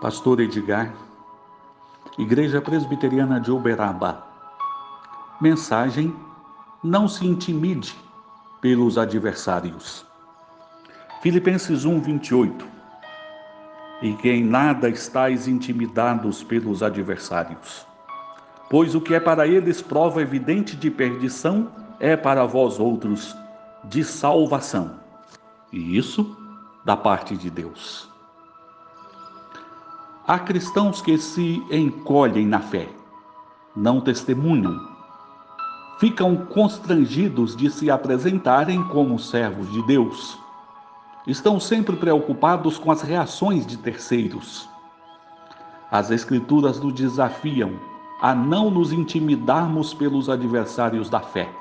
Pastor Edgar, Igreja Presbiteriana de Uberaba. Mensagem: Não se intimide pelos adversários. Filipenses 1, 28. E que em nada estáis intimidados pelos adversários, pois o que é para eles prova evidente de perdição é para vós outros de salvação. E isso da parte de Deus. Há cristãos que se encolhem na fé, não testemunham, ficam constrangidos de se apresentarem como servos de Deus. Estão sempre preocupados com as reações de terceiros. As Escrituras nos desafiam a não nos intimidarmos pelos adversários da fé.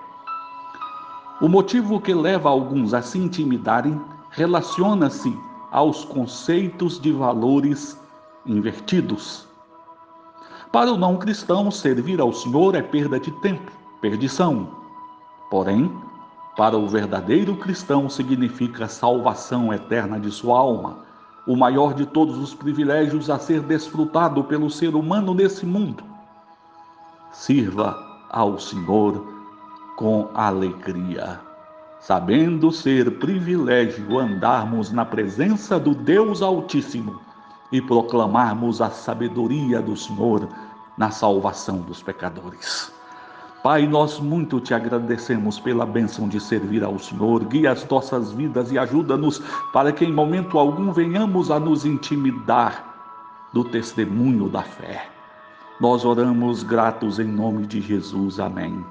O motivo que leva alguns a se intimidarem relaciona-se aos conceitos de valores invertidos. Para o não cristão, servir ao Senhor é perda de tempo, perdição. Porém, para o verdadeiro cristão significa salvação eterna de sua alma, o maior de todos os privilégios a ser desfrutado pelo ser humano nesse mundo. Sirva ao Senhor com alegria, sabendo ser privilégio andarmos na presença do Deus Altíssimo e proclamarmos a sabedoria do Senhor na salvação dos pecadores. Pai, nós muito te agradecemos pela bênção de servir ao Senhor. Guia as nossas vidas e ajuda-nos para que em momento algum venhamos a nos intimidar do testemunho da fé. Nós oramos gratos em nome de Jesus. Amém.